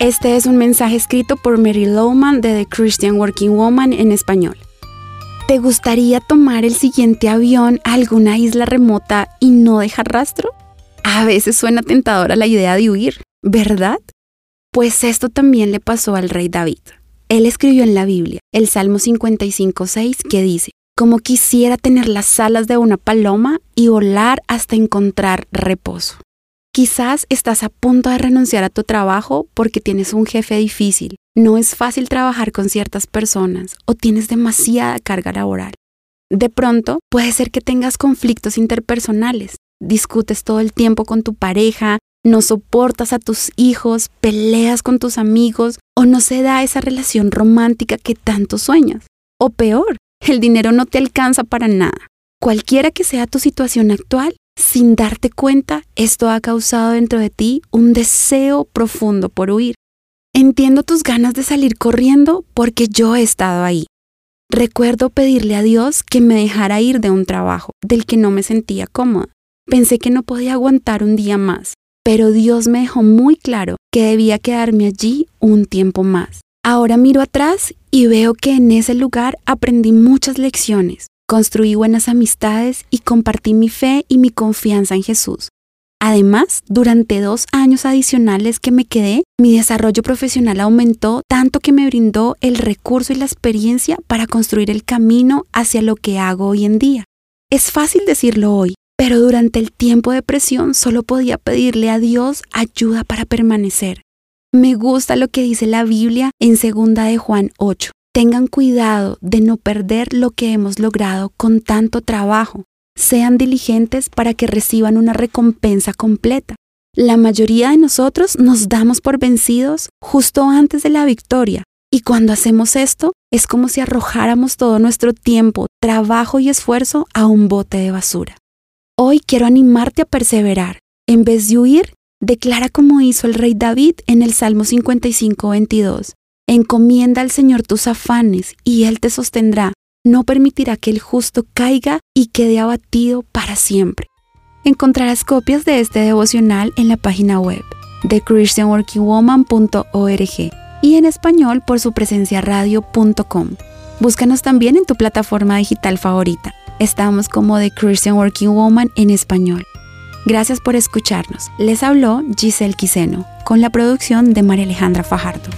Este es un mensaje escrito por Mary Lowman de The Christian Working Woman en español. ¿Te gustaría tomar el siguiente avión a alguna isla remota y no dejar rastro? A veces suena tentadora la idea de huir, ¿verdad? Pues esto también le pasó al rey David. Él escribió en la Biblia el Salmo 55.6 que dice, como quisiera tener las alas de una paloma y volar hasta encontrar reposo. Quizás estás a punto de renunciar a tu trabajo porque tienes un jefe difícil, no es fácil trabajar con ciertas personas o tienes demasiada carga laboral. De pronto, puede ser que tengas conflictos interpersonales, discutes todo el tiempo con tu pareja, no soportas a tus hijos, peleas con tus amigos o no se da esa relación romántica que tanto sueñas. O peor, el dinero no te alcanza para nada. Cualquiera que sea tu situación actual, sin darte cuenta, esto ha causado dentro de ti un deseo profundo por huir. Entiendo tus ganas de salir corriendo porque yo he estado ahí. Recuerdo pedirle a Dios que me dejara ir de un trabajo del que no me sentía cómoda. Pensé que no podía aguantar un día más, pero Dios me dejó muy claro que debía quedarme allí un tiempo más. Ahora miro atrás y veo que en ese lugar aprendí muchas lecciones, construí buenas amistades y compartí mi fe y mi confianza en Jesús. Además, durante dos años adicionales que me quedé, mi desarrollo profesional aumentó tanto que me brindó el recurso y la experiencia para construir el camino hacia lo que hago hoy en día. Es fácil decirlo hoy, pero durante el tiempo de presión solo podía pedirle a Dios ayuda para permanecer. Me gusta lo que dice la Biblia en 2 de Juan 8. Tengan cuidado de no perder lo que hemos logrado con tanto trabajo. Sean diligentes para que reciban una recompensa completa. La mayoría de nosotros nos damos por vencidos justo antes de la victoria. Y cuando hacemos esto, es como si arrojáramos todo nuestro tiempo, trabajo y esfuerzo a un bote de basura. Hoy quiero animarte a perseverar. En vez de huir, declara como hizo el rey David en el Salmo 55, 22. Encomienda al Señor tus afanes y Él te sostendrá. No permitirá que el justo caiga y quede abatido para siempre. Encontrarás copias de este devocional en la página web de christianworkingwoman.org y en español por su presencia radio.com. Búscanos también en tu plataforma digital favorita. Estamos como The Christian Working Woman en español. Gracias por escucharnos. Les habló Giselle Quiseno con la producción de María Alejandra Fajardo.